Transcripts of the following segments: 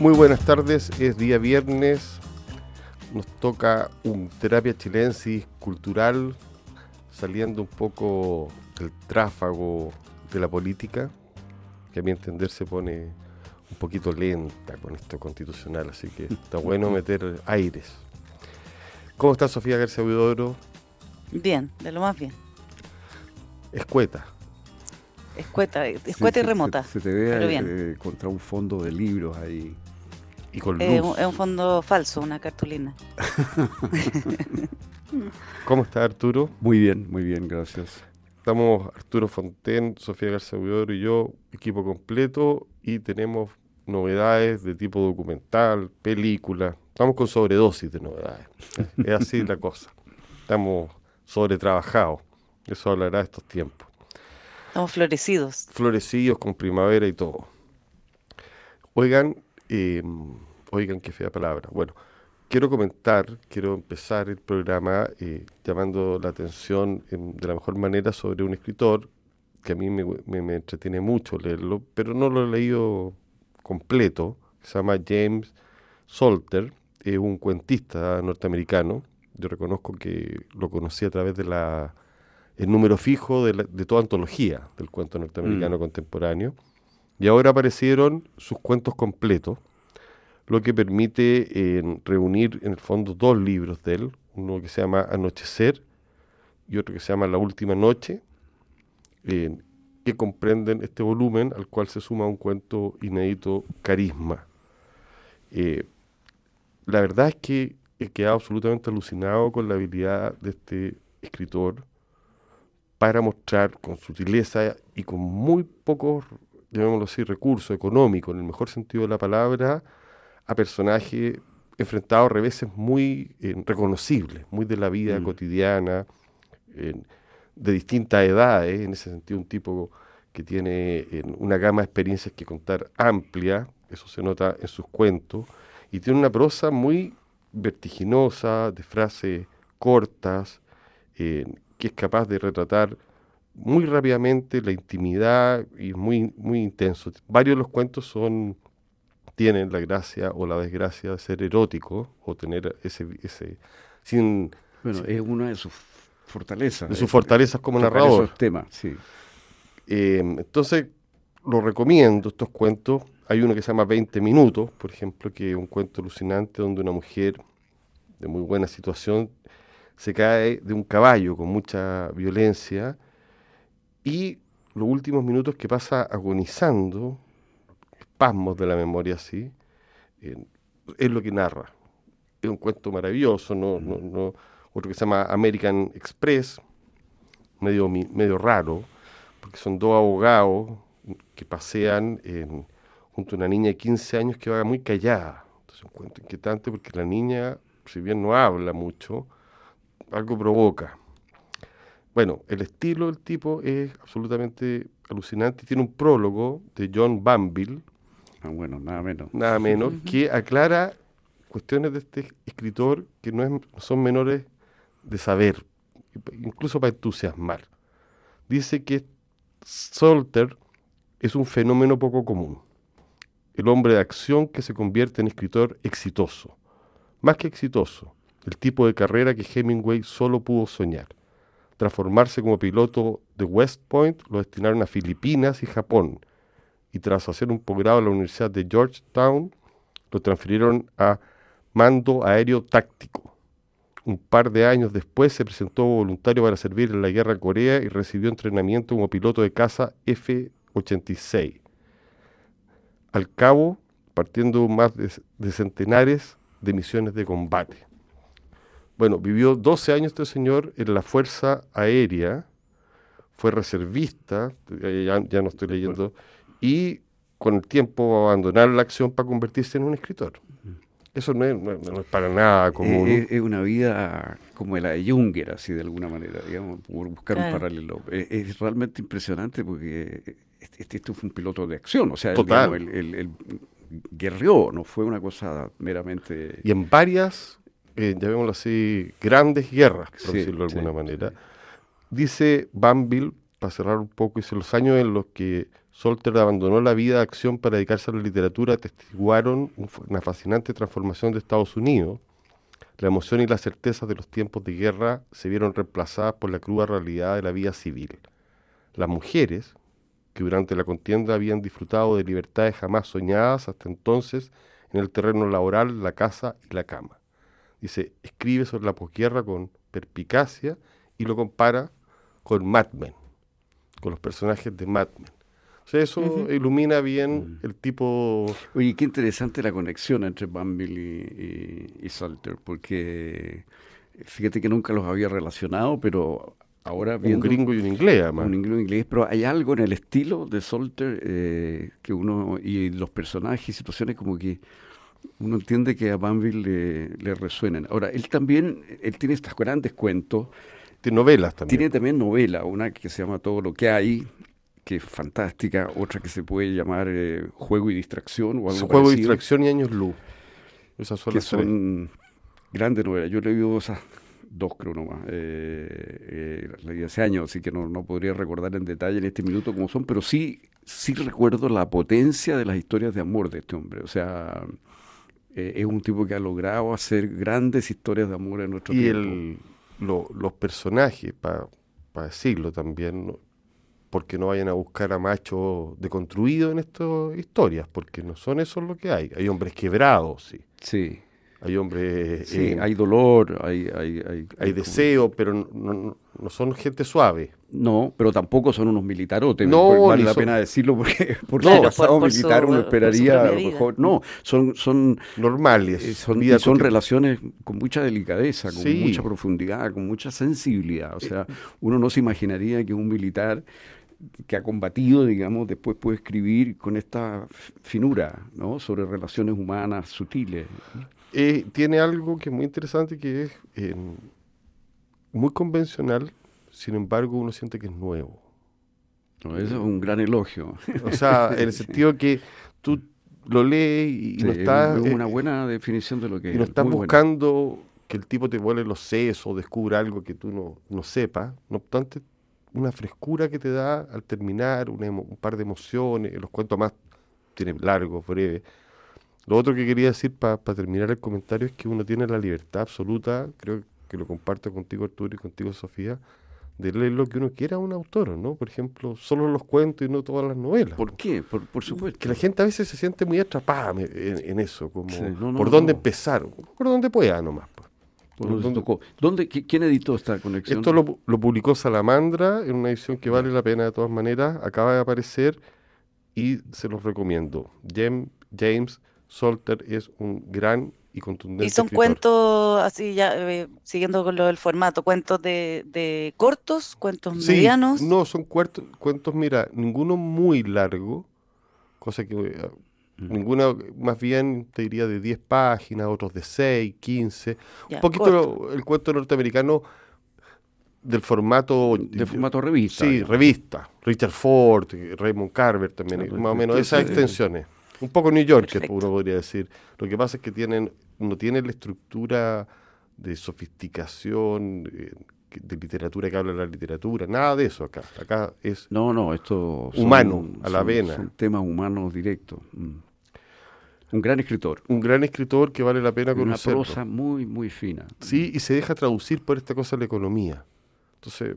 Muy buenas tardes, es día viernes, nos toca un terapia chilensis cultural, saliendo un poco del tráfago de la política, que a mi entender se pone un poquito lenta con esto constitucional, así que está bueno meter aires. ¿Cómo está Sofía García Huidobro? Bien, de lo más bien. Escueta. Escueta, escueta y remota. Se, te ve eh, contra un fondo de libros ahí. Y con luz. es un fondo falso, una cartulina. ¿Cómo está Arturo? Muy bien, muy bien, gracias. Estamos Arturo Fonten, Sofía García y yo, equipo completo, y tenemos novedades de tipo documental, película. Estamos con sobredosis de novedades. es así la cosa. Estamos sobretrabajados. Eso hablará de estos tiempos. Estamos florecidos. Florecidos con primavera y todo. Oigan, eh, oigan qué fea palabra. Bueno, quiero comentar, quiero empezar el programa eh, llamando la atención de la mejor manera sobre un escritor que a mí me, me, entretiene mucho leerlo, pero no lo he leído completo, se llama James Salter, es un cuentista norteamericano. Yo reconozco que lo conocí a través de la el número fijo de, de toda antología del cuento norteamericano mm. contemporáneo. Y ahora aparecieron sus cuentos completos, lo que permite eh, reunir en el fondo dos libros de él, uno que se llama Anochecer y otro que se llama La Última Noche, eh, que comprenden este volumen al cual se suma un cuento inédito, Carisma. Eh, la verdad es que he quedado absolutamente alucinado con la habilidad de este escritor para mostrar con sutileza y con muy pocos, llamémoslo así, recursos económicos, en el mejor sentido de la palabra, a personajes enfrentados a reveses muy eh, reconocibles, muy de la vida mm. cotidiana, de distintas edades, en ese sentido un tipo que tiene una gama de experiencias que contar amplia, eso se nota en sus cuentos, y tiene una prosa muy vertiginosa, de frases cortas, que es capaz de retratar muy rápidamente la intimidad y muy, muy intenso. Varios de los cuentos son tienen la gracia o la desgracia de ser erótico o tener ese... ese sin, bueno, es una de sus fortalezas. De sus fortalezas como narrador. Esos temas, sí. Eh, entonces, lo recomiendo, estos cuentos. Hay uno que se llama 20 minutos, por ejemplo, que es un cuento alucinante donde una mujer de muy buena situación se cae de un caballo con mucha violencia y los últimos minutos que pasa agonizando espasmos de la memoria así, es lo que narra. Es un cuento maravilloso, no, no, no, otro que se llama American Express, medio, medio raro, porque son dos abogados que pasean junto a una niña de 15 años que va muy callada. Entonces un cuento inquietante porque la niña, si bien no habla mucho, algo provoca. Bueno, el estilo del tipo es absolutamente alucinante. Tiene un prólogo de John Banville, Ah, bueno, nada menos. Nada menos, que aclara cuestiones de este escritor que no son menores de saber, incluso para entusiasmar. Dice que Salter es un fenómeno poco común, el hombre de acción que se convierte en escritor exitoso, más que exitoso, el tipo de carrera que Hemingway solo pudo soñar. Transformarse como piloto de West Point lo destinaron a Filipinas y Japón, y tras hacer un posgrado en la Universidad de Georgetown, lo transfirieron a mando aéreo táctico. Un par de años después se presentó voluntario para servir en la guerra Corea y recibió entrenamiento como piloto de caza F-86. Al cabo, partiendo más de, centenares de misiones de combate. Bueno, vivió 12 años este señor en la Fuerza Aérea, fue reservista, ya, ya no estoy leyendo, y con el tiempo abandonar la acción para convertirse en un escritor. Eso no es, para nada común. Es, una vida como la de Junger, así de alguna manera, digamos, por buscar un paralelo. Es, realmente impresionante porque este, este, fue un piloto de acción, o sea, el, el, guerreó, no fue una cosa meramente... Y en varias, eh, llamémoslo así, grandes guerras, por decirlo de alguna manera. Dice Banville para cerrar un poco, dice, los años en los que Solter abandonó la vida de acción para dedicarse a la literatura atestiguaron una fascinante transformación de Estados Unidos. La emoción y la certeza de los tiempos de guerra se vieron reemplazadas por la cruda realidad de la vida civil. Las mujeres, que durante la contienda habían disfrutado de libertades jamás soñadas hasta entonces en el terreno laboral, la casa y la cama. Dice, escribe sobre la posguerra con perspicacia y lo compara con Mad Men, con los personajes de Mad Men. O sea, eso ilumina bien mm. el tipo... Oye, qué interesante la conexión entre Bambi y, Salter, porque fíjate que nunca los había relacionado, pero ahora viendo... Un gringo y un inglés, además. Un gringo y un inglés, pero hay algo en el estilo de Salter eh, que uno... y los personajes y situaciones como que uno entiende que a Banville le, le, resuenan. Ahora, él también, él tiene estos grandes cuentos. Tiene novelas también. Tiene también novela, una que se llama Todo lo que hay, que es fantástica, otra que se puede llamar eh, Juego y Distracción o algo Juego y Distracción y Años Luz. Esas son que son grandes novelas. Yo he leído esas dos creo nomás. Eh, eh, hace años, así que no, no podría recordar en detalle en este minuto cómo son, pero sí, sí recuerdo la potencia de las historias de amor de este hombre. O sea, eh, es un tipo que ha logrado hacer grandes historias de amor en nuestro y tiempo. Y los personajes, para decirlo también, porque no vayan a buscar a machos deconstruidos en estas historias, porque no son eso lo que hay. Hay hombres quebrados, sí. Sí. Hay hombres... Sí, eh, hay dolor, hay... Hay, hay, hay deseo, pero no, no, son gente suave. No, pero tampoco son unos militarotes. No, vale la pena decirlo porque por no, pasado militar uno esperaría a lo mejor. No, son son normales. Eh, son, son relaciones con mucha delicadeza, con mucha profundidad, con mucha sensibilidad. O sea, uno no se imaginaría que un militar que ha combatido, digamos, después puede escribir con esta finura, ¿no? Sobre relaciones humanas sutiles. Eh, tiene algo que es muy interesante, que es muy convencional, sin embargo uno siente que es nuevo. eso es un gran elogio. O sea, en el sentido que tú lo lees y no estás... Es una eh, buena definición de lo que y no estás buscando que el tipo te vuele los sesos o descubra algo que tú no, no sepas. No obstante, una frescura que te da al terminar, un par de emociones, los cuentos más tiene largos, breves. Lo otro que quería decir para terminar el comentario es que uno tiene la libertad absoluta, creo que lo comparto contigo Arturo y contigo Sofía, de leer lo que uno quiera a un autor, ¿no? Por ejemplo, solo los cuentos y no todas las novelas. ¿Por qué? Por, supuesto. Que la gente a veces se siente muy atrapada en, eso, como por dónde empezar, por dónde pueda nomás. ¿Dónde, ¿Quién editó esta conexión? Esto lo, publicó Salamandra en una edición que vale la pena de todas maneras. Acaba de aparecer y se los recomiendo. James, James Salter es un gran y contundente. Y son cuentos, así ya, eh, siguiendo con lo del formato, cuentos de, cortos, cuentos medianos. No, son cuentos, cuentos, mira, ninguno muy largo, cosa que eh, Ninguna, más bien te diría de 10 páginas, otros de 6, 15. un poquito el cuento norteamericano del formato... De formato revista. Sí, revista. Richard Ford, Raymond Carver también, más o menos esas extensiones. Un poco New York, uno podría decir. Lo que pasa es que tienen no tiene la estructura de sofisticación eh, de literatura que habla la literatura, nada de eso acá. Acá es no, no, esto humano, a la vena. Son temas humanos directos. Mm. Un gran escritor. Un gran escritor que vale la pena conocer. Una prosa muy, muy fina. Sí, y se deja traducir por esta cosa de la economía. Entonces,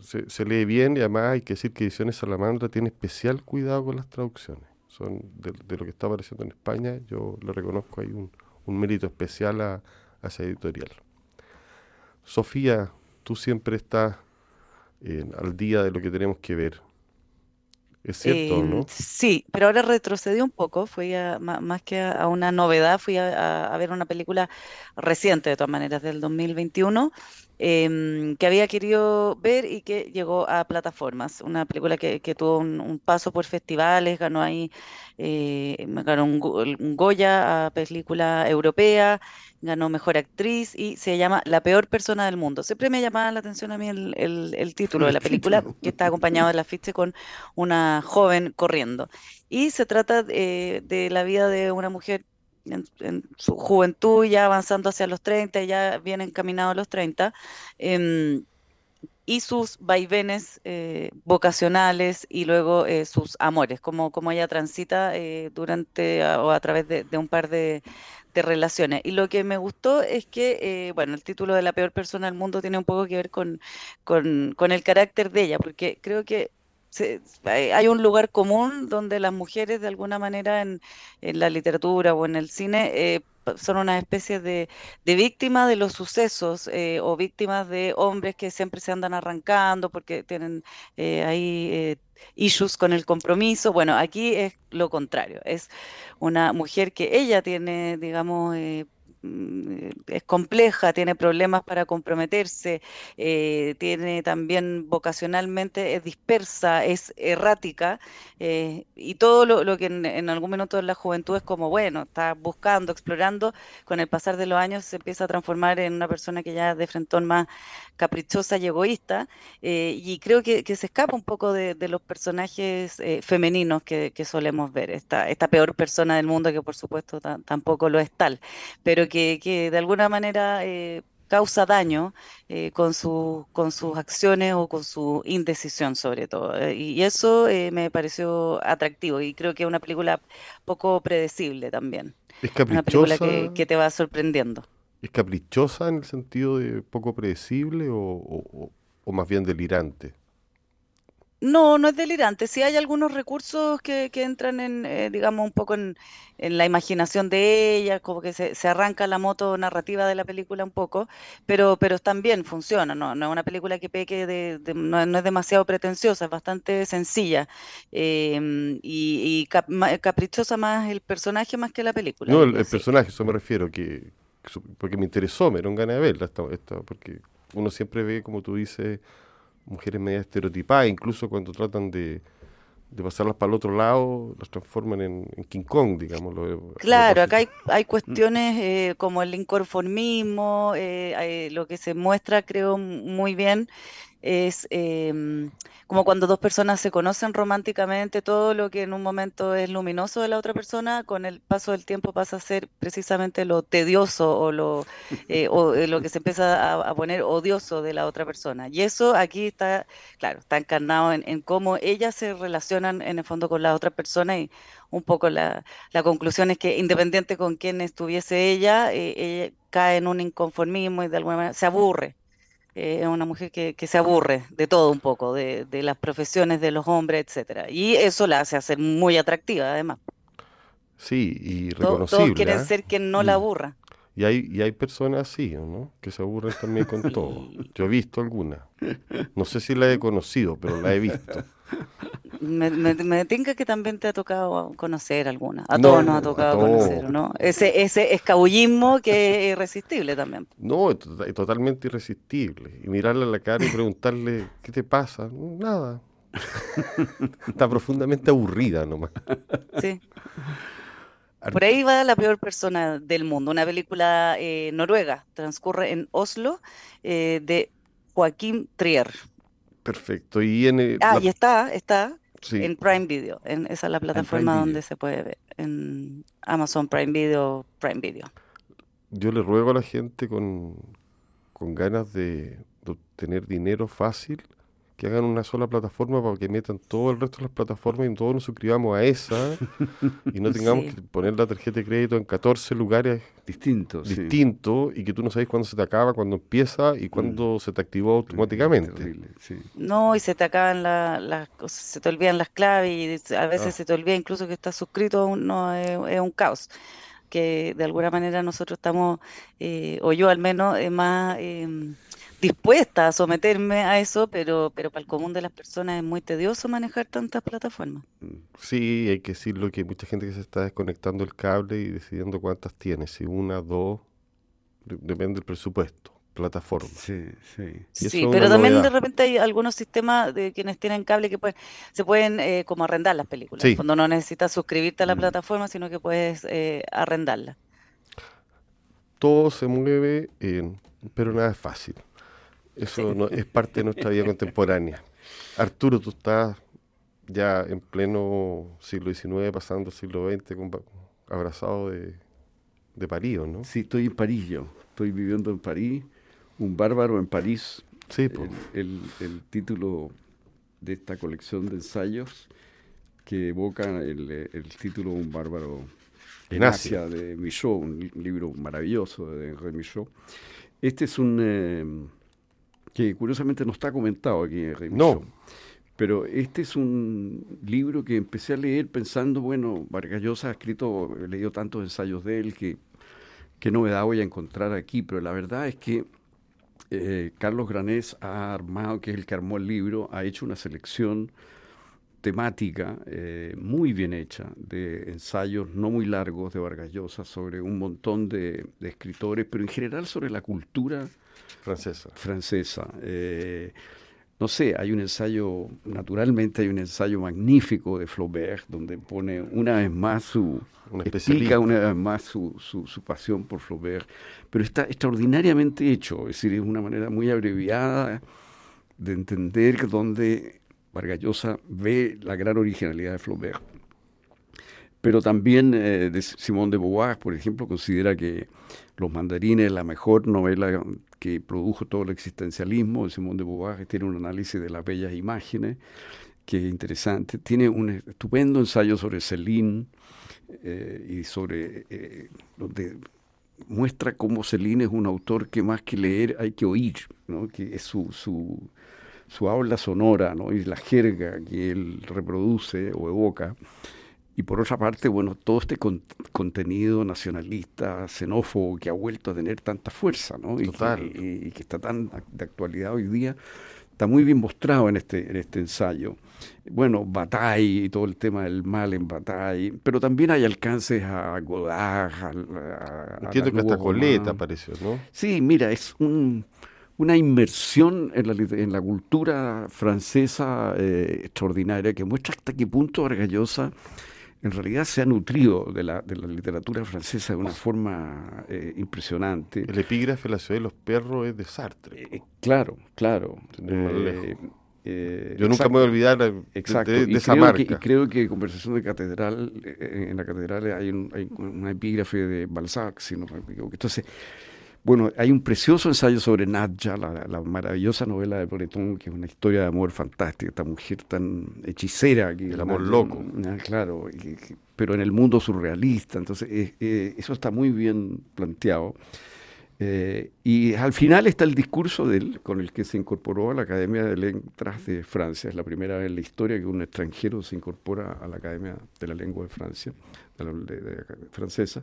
se, lee bien y además hay que decir que Ediciones Salamandra tiene especial cuidado con las traducciones. Son de, lo que está apareciendo en España, yo le reconozco ahí un, mérito especial a, a, esa editorial. Sofía, tú siempre estás al día de lo que tenemos que ver. Es cierto, em, ¿no? Sí, pero ahora retrocedí un poco, fui a, más que a, una novedad, fui a, ver una película reciente, de todas maneras, del 2021, em, que había querido ver y que llegó a plataformas. Una película que, tuvo un, paso por festivales, ganó ahí, eh, ganó un, un Goya a película europea, ganó Mejor Actriz y se llama La Peor Persona del Mundo. Siempre me llamaba la atención a mí el, título de la película, que está acompañado de la ficha con una joven corriendo. Y se trata de, la vida de una mujer en, su juventud, ya avanzando hacia los 30, ya bien encaminado a los 30, em, y sus vaivenes eh, vocacionales y luego eh, sus amores, como, como ella transita eh, durante o a través de, un par de, relaciones. Y lo que me gustó es que, bueno, el título de la peor persona del mundo tiene un poco que ver con, con, con el carácter de ella, porque creo que hay un lugar común donde las mujeres de alguna manera en, la literatura o en el cine eh, son una especie de, víctimas de los sucesos eh, o víctimas de hombres que siempre se andan arrancando porque tienen eh, ahí issues con el compromiso. Bueno, aquí es lo contrario, es una mujer que ella tiene, digamos, Mm, es compleja, tiene problemas para comprometerse, eh, tiene también vocacionalmente, es dispersa, es errática, eh, y todo lo, que en, algún momento de la juventud es como, bueno, está buscando, explorando, con el pasar de los años se empieza a transformar en una persona que ya de frentón más caprichosa y egoísta, eh, y creo que, se escapa un poco de, los personajes femeninos que, solemos ver, esta, esta peor persona del mundo que por supuesto tampoco lo es tal, pero que, de alguna manera eh, causa daño eh, con, su, con sus acciones o con su indecisión sobre todo. Eh, y eso me pareció atractivo y creo que es una película poco predecible también. Es caprichosa. Una película que, te va sorprendiendo. ¿Es caprichosa en el sentido de poco predecible o más bien delirante? No, no es delirante. Sí hay algunos recursos que, que entran en, eh, digamos, un poco en, la imaginación de ella, como que se, se, arranca la moto narrativa de la película un poco, pero, pero también funciona, no, no es una película que peque de, no, es demasiado pretenciosa, es bastante sencilla em, y, caprichosa más el personaje más que la película. No, el, personaje, eso me refiero, que porque me interesó, me dieron ganas de verla, porque uno siempre ve, como tú dices, mujeres media estereotipadas, incluso cuando tratan de, de pasarlas para el otro lado, las transforman en, King Kong, digamos. Claro, acá hay, hay cuestiones eh, como el inconformismo, eh, lo que se muestra, creo, muy bien, es em, como cuando dos personas se conocen románticamente, todo lo que en un momento es luminoso de la otra persona, con el paso del tiempo pasa a ser precisamente lo tedioso o lo, eh, o, eh, lo que se empieza a, poner odioso de la otra persona. Y eso aquí está, claro, está encarnado en, cómo ellas se relacionan en el fondo con la otra persona y un poco la, la conclusión es que independiente con quién estuviese ella, eh, ella cae en un inconformismo y de alguna manera se aburre eh, es una mujer que, se aburre de todo un poco, de, las profesiones de los hombres, etcétera. Y eso la hace hacer muy atractiva, además. Sí, y reconocible. Todos, quieren ¿ah? ser quien no la mm. aburra. Y hay, y hay personas así, ¿no? Que se aburren también con todo. Yo he visto alguna. No sé si la he conocido, pero la he visto. Me, me, tinca que también te ha tocado conocer alguna. A todos nos ha tocado conocer, ¿no? Ese, ese escabullismo que es irresistible también. No, es totalmente irresistible. Y mirarle a la cara y preguntarle, ¿qué te pasa? Nada. Está profundamente aburrida nomás. Sí. Por ahí va La peor persona del mundo, una película eh, noruega, transcurre en Oslo, eh, de Joaquín Trier. Perfecto. Y en, ah, y está, está en Prime Video. En, esa es la plataforma donde se puede ver. En Amazon Prime Video, Prime Video. Yo le ruego a la gente con, con ganas de, de obtener dinero fácil que hagan una sola plataforma para que metan todo el resto de las plataformas y todos nos suscribamos a esa y no tengamos que poner la tarjeta de crédito en 14 lugares distintos distintos y que tú no sabes cuándo se te acaba, cuándo empieza y cuándo mm. se te activó automáticamente. no, y se te acaban las se te olvidan las claves y a veces ah. se te olvida incluso que estás suscrito, no, es, un caos que de alguna manera nosotros estamos, eh, o yo al menos, eh, más... Eh, dispuesta a someterme a eso, pero, pero para el común de las personas es muy tedioso manejar tantas plataformas. Sí, hay que decirlo que hay mucha gente que se está desconectando el cable y decidiendo cuántas tiene, si una, dos, depende del presupuesto, plataforma. Sí, sí. Sí, pero también de repente hay algunos sistemas de quienes tienen cable que pueden, se pueden eh, como arrendar las películas. Cuando no necesitas suscribirte a la mm. plataforma, sino que puedes eh, arrendarla. Todo se mueve, pero nada es fácil. Eso no, es parte de nuestra vida contemporánea. Arturo, tú estás ya en pleno siglo XIX, pasando el siglo XX, abrazado de, de París, ¿no? Sí, estoy en París yo. Estoy viviendo en París, un bárbaro en París, Sí, el, el, título de esta colección de ensayos que evoca el, título Un bárbaro en Asia de Michaud, un libro maravilloso de Henri Michaud. Este es un eh, que curiosamente no está comentado aquí en No. Pero este es un libro que empecé a leer pensando, bueno, Vargas Llosa ha escrito, he leído tantos ensayos de él que qué novedad voy a encontrar aquí, pero la verdad es que eh, Carlos Granés ha armado, que es el que armó el libro, ha hecho una selección temática eh, muy bien hecha de ensayos no muy largos de Vargas Llosa sobre un montón de, escritores, pero en general sobre la cultura francesa. francesa. Eh, no sé, hay un ensayo, naturalmente hay un ensayo magnífico de Flaubert, donde pone una vez más su, explica una vez más su, su, pasión por Flaubert, pero está extraordinariamente hecho, es decir, es una manera muy abreviada de entender dónde Vargallosa ve la gran originalidad de Flaubert. Pero también eh, de Simón de Beauvoir, por ejemplo, considera que Los mandarines es la mejor novela que produjo todo el existencialismo. Simón de Beauvoir tiene un análisis de las bellas imágenes que es interesante. Tiene un estupendo ensayo sobre Céline eh, y sobre eh, donde muestra cómo Céline es un autor que más que leer hay que oír, ¿no? que es su, su habla sonora ¿no? y la jerga que él reproduce o evoca. Y por otra parte, bueno, todo este contenido nacionalista, xenófobo, que ha vuelto a tener tanta fuerza, ¿no? Y que, y, que, está tan de actualidad hoy día, está muy bien mostrado en este, en este ensayo. Bueno, Bataille y todo el tema del mal en Bataille, pero también hay alcances a Godard, a, Entiendo que hasta Coleta apareció, ¿no? Sí, mira, es un, una inmersión en la, en la cultura francesa eh, extraordinaria que muestra hasta qué punto Argallosa en realidad se ha nutrido de la, de la literatura francesa de una forma eh, impresionante. El epígrafe La ciudad de los perros es de Sartre. Eh, claro, claro. Eh, Yo nunca me voy a olvidar de, esa marca. y creo que Conversación de Catedral, en la catedral hay, un, hay una epígrafe de Balzac, si no me equivoco. Entonces, bueno, hay un precioso ensayo sobre Nadja, la, maravillosa novela de Breton, que es una historia de amor fantástica, esta mujer tan hechicera. Que el amor loco. Ah, claro, pero en el mundo surrealista. Entonces, eh, eh, eso está muy bien planteado. Eh, y al final está el discurso de él, con el que se incorporó a la Academia de Letras de Francia. Es la primera vez en la historia que un extranjero se incorpora a la Academia de la Lengua de Francia, de la, francesa,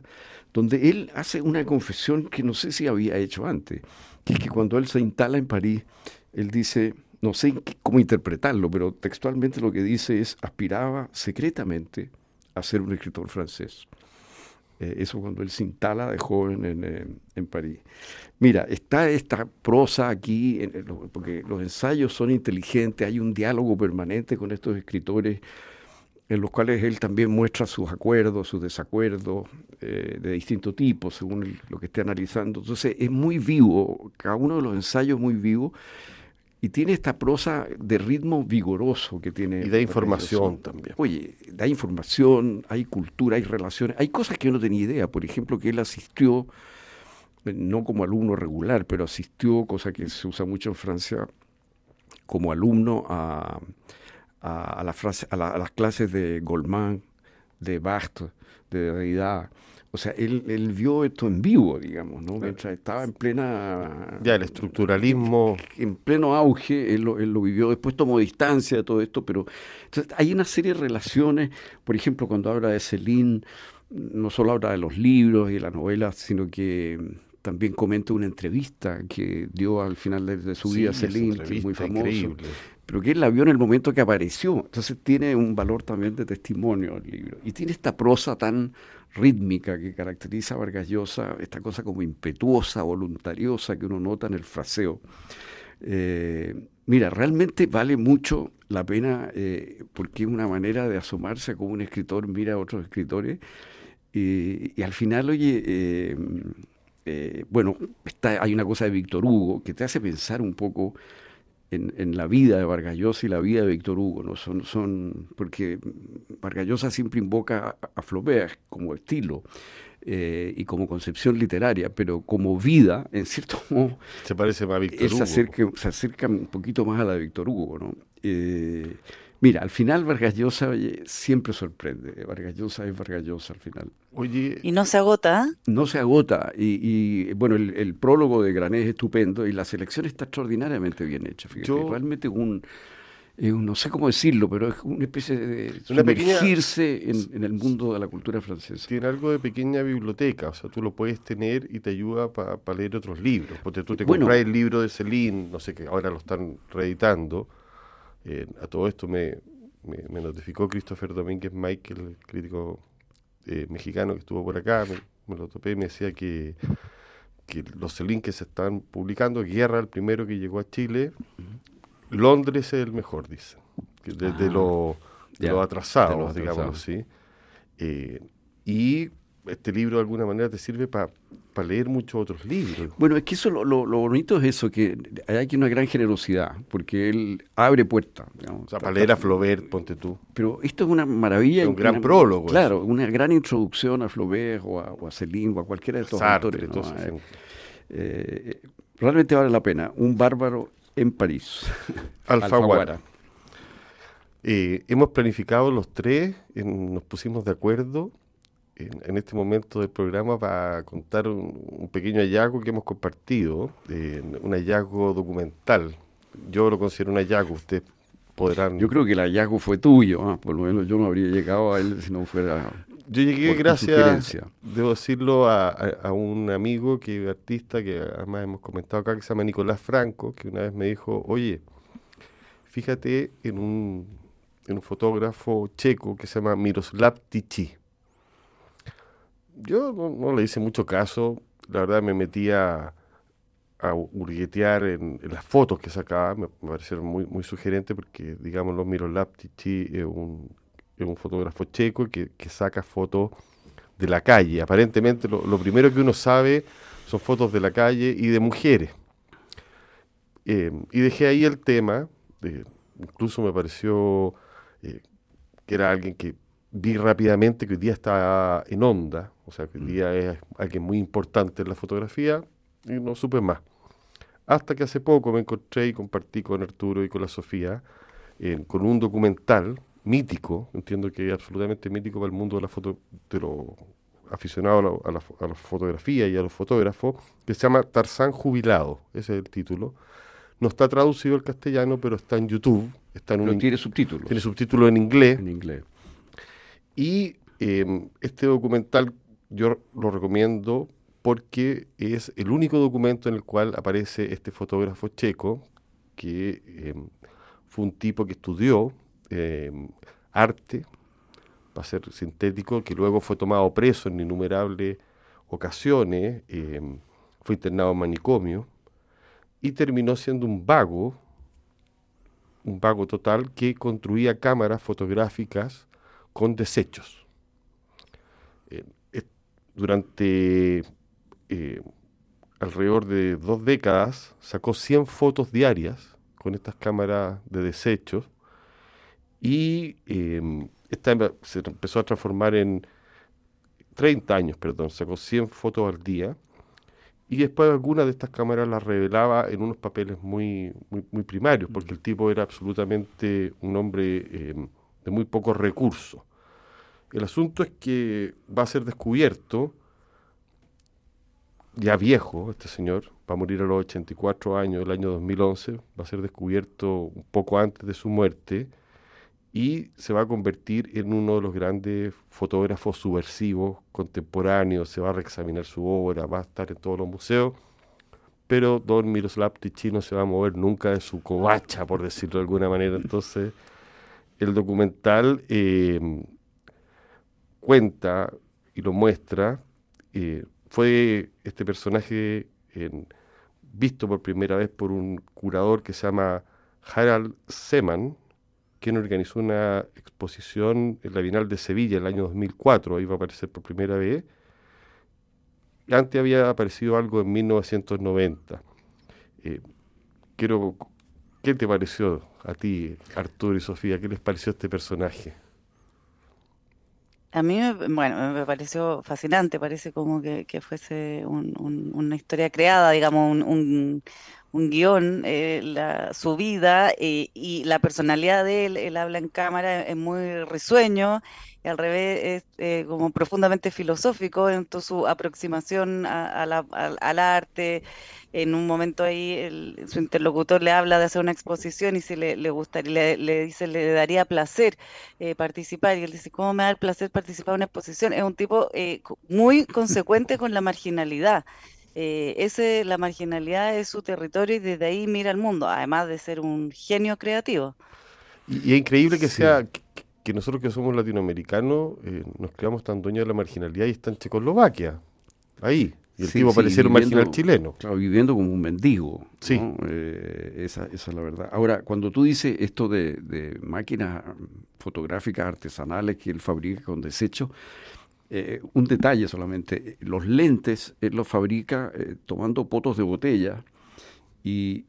donde él hace una confesión que no sé si había hecho antes, que es que cuando él se instala en París, él dice, no sé cómo interpretarlo, pero textualmente lo que dice es, aspiraba secretamente a ser un escritor francés. Eh, eso cuando él se instala de joven en, en, París. Mira, está esta prosa aquí, porque los ensayos son inteligentes, hay un diálogo permanente con estos escritores en los cuales él también muestra sus acuerdos, sus desacuerdos eh, de distinto tipo, según lo que esté analizando. Entonces es muy vivo, cada uno de los ensayos muy vivo y tiene esta prosa de ritmo vigoroso que tiene. Y da información también. Oye, da información, hay cultura, hay relaciones, hay cosas que yo no tenía idea. Por ejemplo, que él asistió, no como alumno regular, pero asistió, cosa que se usa mucho en Francia, como alumno a, a, la a, las clases de Goldman, de Barthes, de Derrida o sea, él, él vio esto en vivo, digamos, ¿no? Mientras estaba en plena... Ya, el estructuralismo... En pleno auge, él lo, él lo vivió, después tomó distancia de todo esto, pero entonces, hay una serie de relaciones, por ejemplo, cuando habla de Celine, no solo habla de los libros y de las novelas, sino que también comenta una entrevista que dio al final de, su vida Celine, que es muy famosa. Increíble pero que él la vio en el momento que apareció. Entonces tiene un valor también de testimonio el libro. Y tiene esta prosa tan rítmica que caracteriza a Vargas Llosa, esta cosa como impetuosa, voluntariosa que uno nota en el fraseo. Eh, mira, realmente vale mucho la pena eh, porque es una manera de asomarse a como un escritor mira a otros escritores y, al final, oye, eh, bueno, está, hay una cosa de Víctor Hugo que te hace pensar un poco en, la vida de Vargas Llosa y la vida de Víctor Hugo, ¿no? Son, son, porque Vargas Llosa siempre invoca a, Flaubert como estilo. eh, y como concepción literaria, pero como vida, en cierto modo... Se parece más a Víctor Hugo. Se acerca, se acerca un poquito más a la de Víctor Hugo, ¿no? Eh, mira, al final Vargas Llosa siempre sorprende. Vargas Llosa es Vargas Llosa al final. Oye, ¿Y no se agota? No se agota. Y, bueno, el, prólogo de Granés es estupendo y la selección está extraordinariamente bien hecha. Fíjate, realmente un no sé cómo decirlo, pero es una especie de sumergirse en, el mundo de la cultura francesa. Tiene algo de pequeña biblioteca, o sea, tú lo puedes tener y te ayuda para leer otros libros. Porque tú te compras el libro de Celine, no sé qué, ahora lo están reeditando. Eh, a todo esto me, me, notificó Christopher Domínguez Michael, el crítico eh, mexicano que estuvo por acá, me, lo topé y me decía que, que los Celine que se están publicando, Guerra, el primero que llegó a Chile, Londres es el mejor, dice, de, ah, lo, de atrasados, digamos así. Eh, y este libro de alguna manera te sirve para leer muchos otros libros. Bueno, es que eso lo, lo, bonito es eso, que hay aquí una gran generosidad, porque él abre puertas. O sea, para leer a Flaubert, ponte tú. Pero esto es una maravilla. un gran prólogo. Claro, una gran introducción a Flaubert o a, o a o a cualquiera de estos autores. Eh, eh, realmente vale la pena. Un bárbaro en París. Alfaguara. Eh, hemos planificado los tres, nos pusimos de acuerdo en, este momento del programa para contar un, pequeño hallazgo que hemos compartido, un hallazgo documental. Yo lo considero un hallazgo, ustedes podrán... Yo creo que el hallazgo fue tuyo, ¿ah? por lo menos yo no habría llegado a él si no fuera... Yo llegué gracias, debo decirlo, a, un amigo que artista que además hemos comentado acá, que se llama Nicolás Franco, que una vez me dijo, oye, fíjate en un, en un fotógrafo checo que se llama Miroslav Tichy. Yo no, le hice mucho caso, la verdad me metía a hurguetear en, las fotos que sacaba, me, parecieron muy, muy sugerentes porque, digamos, los Miroslav Tichy es un es un fotógrafo checo que, saca fotos de la calle. Aparentemente lo, primero que uno sabe son fotos de la calle y de mujeres. Eh, y dejé ahí el tema, incluso me pareció eh, que era alguien que vi rápidamente que hoy día está en onda, o sea, que hoy mm. día es alguien muy importante en la fotografía, y no supe más. Hasta que hace poco me encontré y compartí con Arturo y con la Sofía eh, con un documental mítico, entiendo que es absolutamente mítico para el mundo de la foto, de los aficionados a la, fotografía y a los fotógrafos, que se llama Tarzán Jubilado, ese es el título. No está traducido al castellano, pero está en YouTube. Está en un, tiene subtítulos. Tiene subtítulos en inglés. En inglés. Y em, este documental yo lo recomiendo porque es el único documento en el cual aparece este fotógrafo checo, que em, fue un tipo que estudió eh, arte, para ser sintético, que luego fue tomado preso en innumerables ocasiones, fue internado en manicomio y terminó siendo un vago, un vago total, que construía cámaras fotográficas con desechos. Eh, durante alrededor de dos décadas sacó 100 fotos diarias con estas cámaras de desechos y em, esta se empezó a transformar en 30 años, perdón, sacó 100 fotos al día y después algunas de estas cámaras las revelaba en unos papeles muy, muy, primarios, porque el tipo era absolutamente un hombre em, de muy pocos recursos. El asunto es que va a ser descubierto, ya viejo este señor, va a morir a los 84 años, el año 2011, va a ser descubierto un poco antes de su muerte, y se va a convertir en uno de los grandes fotógrafos subversivos contemporáneos, se va a reexaminar su obra, va a estar en todos los museos, pero don Miroslav Tichy no se va a mover nunca de su covacha, por decirlo de alguna manera. Entonces, el documental eh, cuenta y lo muestra, eh, fue este personaje visto por primera vez por un curador que se llama Harald Seman, quien organizó una exposición en la Bienal de Sevilla en el año 2004, ahí va a aparecer por primera vez. Antes había aparecido algo en 1990. Eh, quiero, ¿Qué te pareció a ti, Arturo y Sofía? ¿Qué les pareció este personaje? A mí, bueno, me pareció fascinante, parece como que, fuese una historia creada, digamos, un, un guion, eh, la, su vida eh, y la personalidad de él, él habla en cámara, es muy risueño, y al revés es eh, como profundamente filosófico en toda su aproximación al arte. En un momento ahí su interlocutor le habla de hacer una exposición y si le, le gustaría, le, dice, le daría placer participar. Y él dice, ¿cómo me da el placer participar en una exposición? Es un tipo muy consecuente con la marginalidad eh, ese, la marginalidad es su territorio y desde ahí mira el mundo, además de ser un genio creativo. Y, es increíble que sea que, nosotros que somos latinoamericanos eh, nos creamos tan dueños de la marginalidad y está en Checoslovaquia, ahí. Y el tipo pareciera un marginal chileno. Claro, viviendo como un mendigo. Sí. Eh, esa, esa, es la verdad. Ahora, cuando tú dices esto de, de máquinas fotográficas artesanales que él fabrica con desechos, eh, un detalle solamente, los lentes él los fabrica eh, tomando potos de botella y,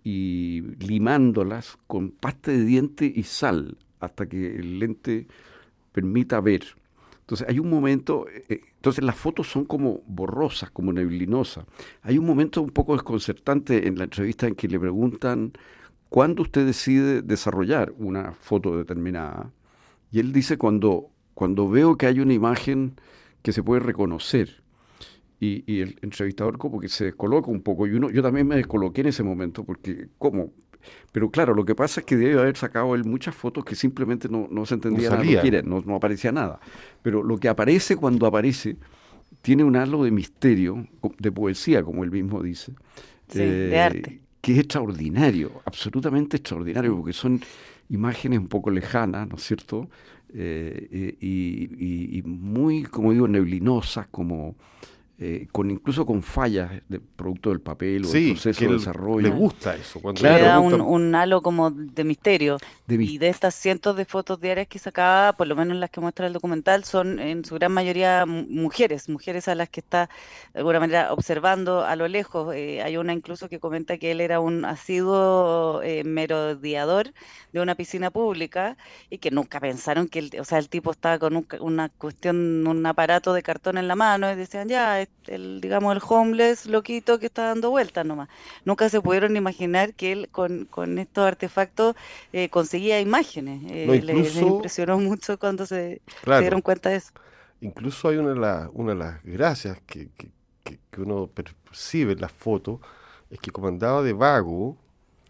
limándolas con pasta de diente y sal hasta que el lente permita ver. Entonces hay un momento, eh, entonces las fotos son como borrosas, como neblinosas. Hay un momento un poco desconcertante en la entrevista en que le preguntan cuándo usted decide desarrollar una foto determinada. Y él dice cuando, cuando veo que hay una imagen que se puede reconocer. Y, el entrevistador como que se descoloca un poco. Y uno, yo también me descoloqué en ese momento, porque ¿cómo? Pero claro, lo que pasa es que debe haber sacado él muchas fotos que simplemente no, no se entendía no nada, no, no, aparecía nada. Pero lo que aparece cuando aparece tiene un halo de misterio, de poesía, como él mismo dice. de eh, arte. Que es extraordinario, absolutamente extraordinario, porque son imágenes un poco lejanas, ¿no es cierto? Eh, y, muy, como digo, neblinosas, como eh, con incluso con fallas de producto del papel o del proceso de desarrollo. Le gusta eso. Cuando le da un, halo como de misterio. y de estas cientos de fotos diarias que sacaba, por lo menos las que muestra el documental, son en su gran mayoría mujeres, mujeres a las que está de alguna manera observando a lo lejos. Eh, hay una incluso que comenta que él era un asiduo eh, merodeador de una piscina pública y que nunca pensaron que el, o sea, el tipo estaba con una cuestión, un aparato de cartón en la mano y decían, ya, el, digamos, el homeless loquito que está dando vueltas nomás. Nunca se pudieron imaginar que él con, estos artefactos eh, conseguía imágenes. Eh, les, impresionó mucho cuando se, dieron cuenta de eso. Incluso hay una de, una de las gracias que, que, uno percibe en las fotos, es que como andaba de vago,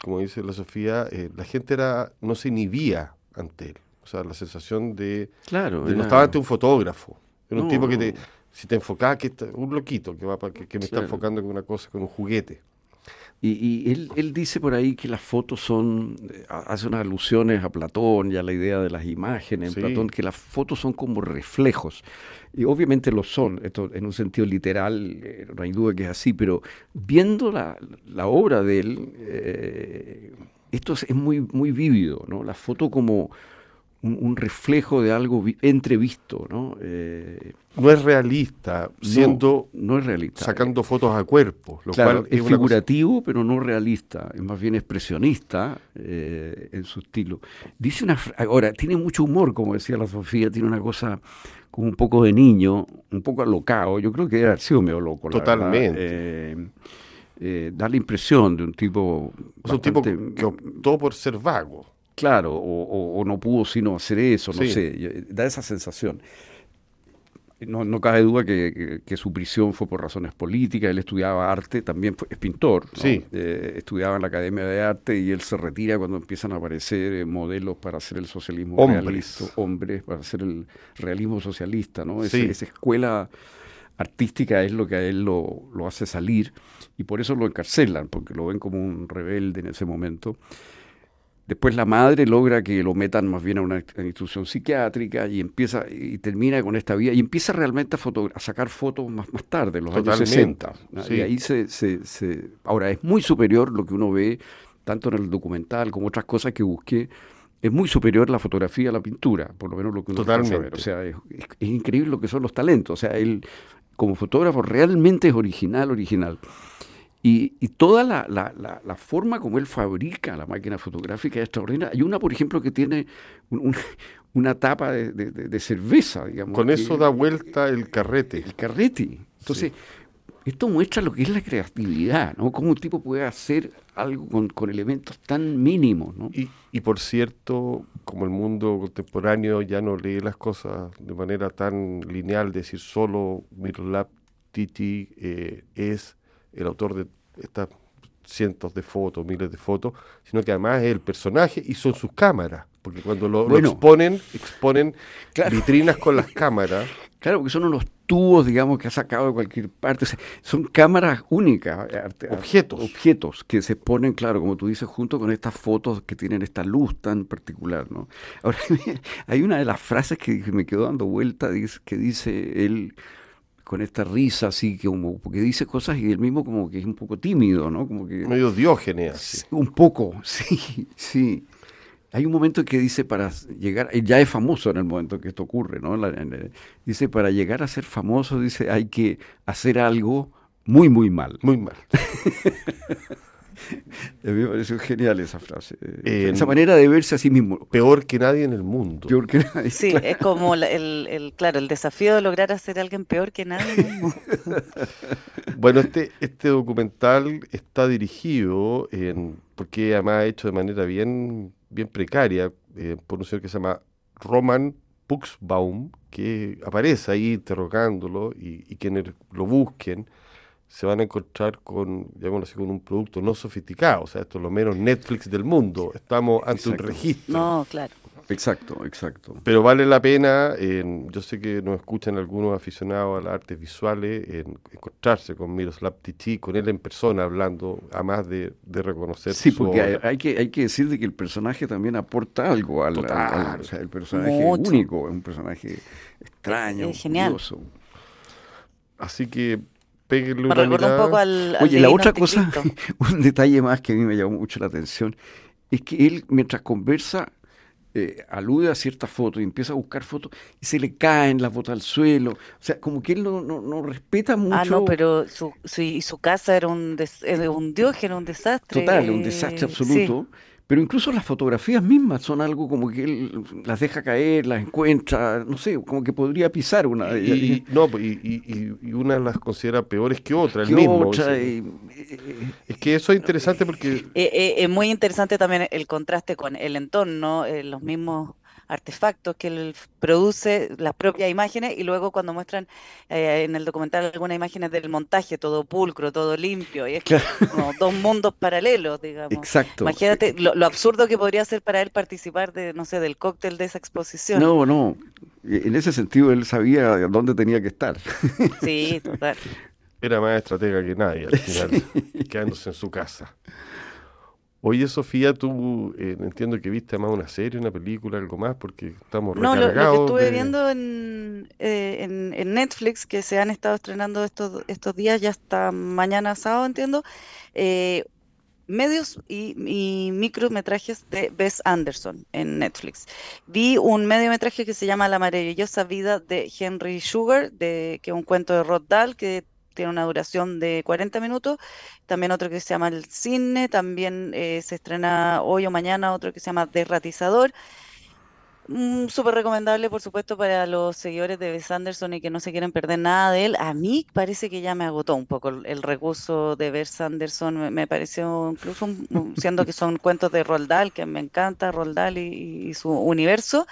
como dice la Sofía, eh, la gente era no se inhibía ante él. O sea, la sensación de, claro, no estaba ante un fotógrafo. Era un tipo que te, si te enfocaba, que un loquito que, va que, que me está enfocando con una cosa, con un juguete. Y, él, él, dice por ahí que las fotos son, eh, hace unas alusiones a Platón y a la idea de las imágenes en Platón, que las fotos son como reflejos. Y obviamente lo son, esto en un sentido literal, eh, no hay duda que es así, pero viendo la, la obra de él, eh, esto es, muy, muy vívido, ¿no? La foto como un, reflejo de algo entrevisto, ¿no? Eh, no es realista, siendo no, es realista. sacando fotos a cuerpo, lo cual es, figurativo, pero no realista, es más bien expresionista eh, en su estilo. Dice una ahora tiene mucho humor, como decía la Sofía, tiene una cosa como un poco de niño, un poco alocado. Yo creo que debe haber sido medio loco. Totalmente. Eh, da la impresión de un tipo. Es un tipo que optó por ser vago. Claro, o, no pudo sino hacer eso, no sé, da esa sensación. No, no cabe duda que, su prisión fue por razones políticas, él estudiaba arte, también fue, es pintor, sí. Eh, estudiaba en la Academia de Arte y él se retira cuando empiezan a aparecer eh, modelos para hacer el socialismo hombres. realista, hombres para hacer el realismo socialista, ¿no? esa escuela artística es lo que a él lo, lo hace salir y por eso lo encarcelan, porque lo ven como un rebelde en ese momento. Después la madre logra que lo metan más bien a una institución psiquiátrica y empieza y termina con esta vida y empieza realmente a, a sacar fotos más, más tarde, los años 60. Y ahí se, se, Ahora, es muy superior lo que uno ve, tanto en el documental como otras cosas que busqué, es muy superior la fotografía a la pintura, por lo menos lo que uno Totalmente. O sea, es, es, increíble lo que son los talentos. O sea, él como fotógrafo realmente es original, original. Y, y toda la, la, la, forma como él fabrica la máquina fotográfica es extraordinaria. Hay una, por ejemplo, que tiene una tapa de, de, cerveza, digamos. Con eso da vuelta el carrete. El carrete. Entonces, esto muestra lo que es la creatividad, ¿no? Cómo un tipo puede hacer algo con, elementos tan mínimos, ¿no? Y, y, por cierto, como el mundo contemporáneo ya no lee las cosas de manera tan lineal, decir solo Miroslav Titi eh, es el autor de estas cientos de fotos, miles de fotos, sino que además es el personaje y son sus cámaras, porque cuando lo, exponen, exponen vitrinas con las cámaras. Claro, porque son unos tubos, digamos, que ha sacado de cualquier parte. son cámaras únicas. Objetos. Objetos que se ponen, claro, como tú dices, junto con estas fotos que tienen esta luz tan particular, ¿no? Ahora, hay una de las frases que me quedó dando vuelta, que dice él con esta risa así, que como, porque dice cosas y él mismo como que es un poco tímido, ¿no? Como que... Medio diógenes. Un poco, sí, sí. Hay un momento que dice para llegar, ya es famoso en el momento que esto ocurre, ¿no? dice, para llegar a ser famoso, dice, hay que hacer algo muy, muy mal. Muy mal. a mí me pareció genial esa frase. esa manera de verse a sí mismo. Peor que nadie en el mundo. Peor que nadie. Sí, es como el, el, claro, el desafío de lograr hacer a alguien peor que nadie en el mundo. bueno, este, este documental está dirigido, en, porque además hecho de manera bien bien precaria eh, por un señor que se llama Roman Puxbaum, que aparece ahí interrogándolo y, y, quienes lo busquen se van a encontrar con, así, con un producto no sofisticado, o sea, esto es lo menos Netflix del mundo, estamos ante un registro. No, claro. Exacto, exacto. Pero vale la pena, yo sé que nos escuchan algunos aficionados a las artes visuales, en encontrarse con Miroslav Titi, con él en persona hablando, además de, de reconocer Sí, porque hay, que, hay que decir de que el personaje también aporta algo al, o sea, el personaje es único, es un personaje extraño, es genial. Así que péguenle una mirada. un poco al, Oye, la otra cosa, un detalle más que a mí me llamó mucho la atención, es que él, mientras conversa, eh, alude a ciertas fotos y empieza a buscar fotos y se le caen las fotos al suelo. O sea, como que él no, no, no respeta mucho. Ah, no, pero su, su, su casa era un, des, un diógeno, un desastre. Total, un desastre absoluto. Pero incluso las fotografías mismas son algo como que él las deja caer, las encuentra, no sé, como que podría pisar una de ellas. Y, no, y, y, una las considera peores que otra, el mismo. es que eso es interesante porque... Eh, eh, es muy interesante también el contraste con el entorno, eh, los mismos artefactos que él produce, las propias imágenes, y luego cuando muestran eh, en el documental algunas imágenes del montaje, todo pulcro, todo limpio, y es como dos mundos paralelos, digamos. Exacto. Imagínate lo, absurdo que podría ser para él participar de, no sé, del cóctel de esa exposición. No, no. En ese sentido él sabía dónde tenía que estar. Sí, total. Era más estratega que nadie al final, quedándose en su casa. Oye, Sofía, tú eh, entiendo que viste más una serie, una película, algo más, porque estamos no, recargados. No, lo, que estuve viendo en, eh, en, en, Netflix, que se han estado estrenando estos, estos días, ya hasta mañana sábado, entiendo, eh, medios y, y, micrometrajes de Bess Anderson en Netflix. Vi un mediometraje que se llama La maravillosa vida de Henry Sugar, de, que es un cuento de Rod Dahl, que tiene una duración de 40 minutos. También otro que se llama El Cine, también eh, se estrena hoy o mañana otro que se llama Derratizador. Mm, Súper recomendable, por supuesto, para los seguidores de Wes Anderson y que no se quieren perder nada de él. A mí parece que ya me agotó un poco el, recurso de Wes Anderson. Me, pareció, incluso siendo que son cuentos de Roldal, que me encanta Roldal y, su universo,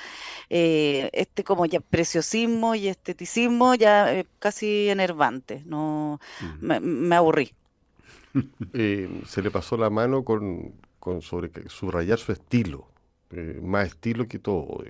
eh, este como ya preciosismo y esteticismo ya eh, casi enervante. No, me, aburrí. Eh, se le pasó la mano con, con sobre, subrayar su estilo eh, más estilo que todo,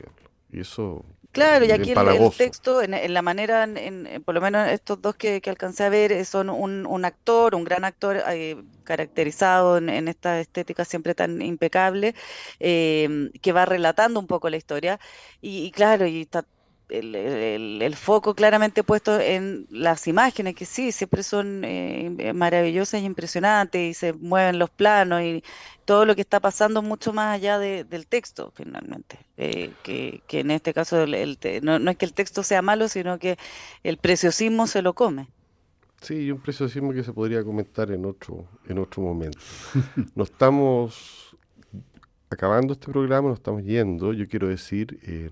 Y eso... Claro, y aquí el, texto, en, la manera, en, por lo menos estos dos que, alcancé a ver, eh, son un, un actor, un gran actor eh, caracterizado en, esta estética siempre tan impecable, que va relatando un poco la historia. Y, y claro, y está el, el, foco claramente puesto en las imágenes, que sí, siempre son eh, maravillosas y impresionantes, y se mueven los planos, y todo lo que está pasando mucho más allá del texto, finalmente. Eh, que, que, en este caso no, no, es que el texto sea malo, sino que el preciosismo se lo come. Sí, un preciosismo que se podría comentar en otro, en otro momento. no estamos acabando este programa, nos estamos yendo. Yo quiero decir, eh,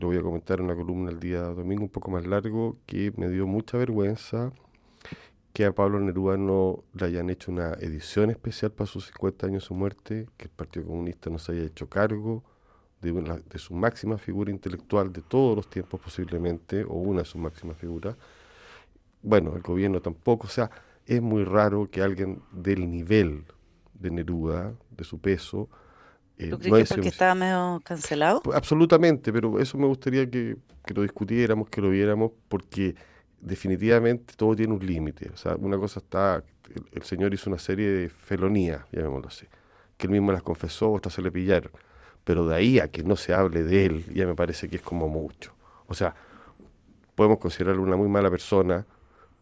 lo voy a comentar en una columna el día domingo un poco más largo, que me dio mucha vergüenza que a Pablo Neruda no le hayan hecho una edición especial para sus 50 años de su muerte, que el Partido Comunista no se haya hecho cargo de, de su máxima figura intelectual de todos los tiempos posiblemente, o una de sus máximas figuras. Bueno, el gobierno tampoco, o sea, es muy raro que alguien del nivel de Neruda, de su peso, eh, ¿Tú crees que porque estaba medio cancelado? Pues, absolutamente, pero eso me gustaría que, lo discutiéramos, que lo viéramos, porque definitivamente todo tiene un límite. O sea, una cosa está, el, señor hizo una serie de felonías, llamémoslo así, que él mismo las confesó, otras se le pillaron. Pero de ahí a que no se hable de él, ya me parece que es como mucho. O sea, podemos considerarlo una muy mala persona,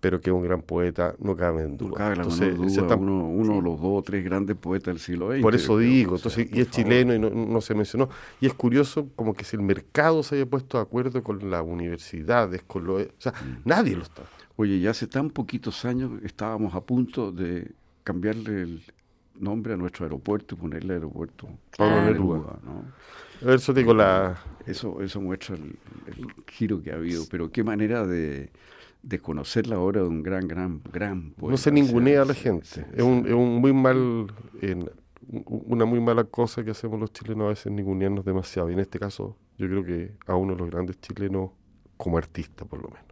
pero que es un gran poeta, no cabe en duda. No cabe entonces, duda, uno, uno de los dos o tres grandes poetas del siglo XX. Por eso digo, entonces, y es chileno y no, se mencionó. Y es curioso como que si el mercado se haya puesto de acuerdo con las universidades, con lo... O sea, mm. nadie lo está. Oye, ya hace tan poquitos años estábamos a punto de cambiarle el nombre a nuestro aeropuerto y ponerle aeropuerto Pablo Neruda. ¿no? Eso digo la... Eso, eso muestra el giro que ha habido, pero qué manera de de conocer la obra de un gran, gran, gran poeta. No se ningunea a la gente. es, un, es un muy mal, una muy mala cosa que hacemos los chilenos a veces ningunearnos demasiado. Y en este caso, yo creo que a uno de los grandes chilenos como artista, por lo menos.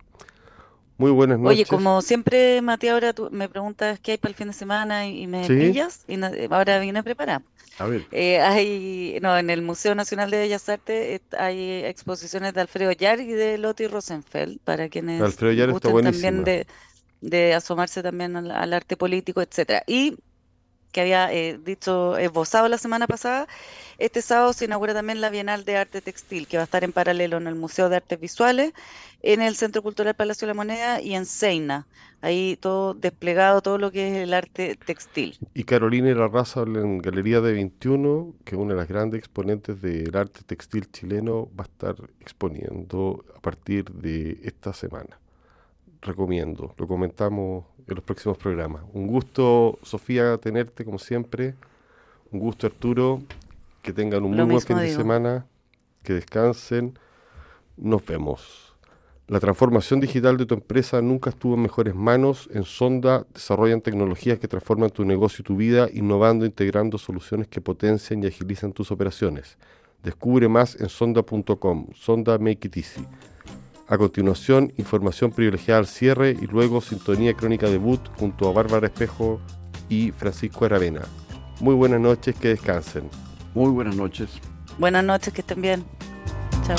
Muy buenas noches. Oye, como siempre, Matías, ahora tú me preguntas qué hay para el fin de semana y, me pillas, y ahora vine preparada. A ver. Eh, hay, no, en el Museo Nacional de Bellas Artes hay exposiciones de Alfredo Yar y de Lotti Rosenfeld, para quienes Alfredo gusten también de, de, asomarse también al, arte político, etcétera. Y que había eh, dicho, esbozado la semana pasada, este sábado se inaugura también la Bienal de Arte Textil, que va a estar en paralelo en el Museo de Artes Visuales, en el Centro Cultural Palacio de la Moneda y en Seina. Ahí todo desplegado, todo lo que es el arte textil. Y Carolina y la Raza en Galería de 21, que es una de las grandes exponentes del arte textil chileno, va a estar exponiendo a partir de esta semana. Recomiendo, lo comentamos en los próximos programas. Un gusto, Sofía, tenerte como siempre. Un gusto, Arturo. Que tengan un muy buen fin de semana, que descansen. Nos vemos. La transformación digital de tu empresa nunca estuvo en mejores manos. En Sonda desarrollan tecnologías que transforman tu negocio y tu vida, innovando, integrando soluciones que potencian y agilizan tus operaciones. Descubre más en sonda.com. Sonda Make It Easy. A continuación, información privilegiada al cierre y luego sintonía crónica debut junto a Bárbara Espejo y Francisco Aravena. Muy buenas noches, que descansen. Muy buenas noches. Buenas noches, que estén bien. Chao.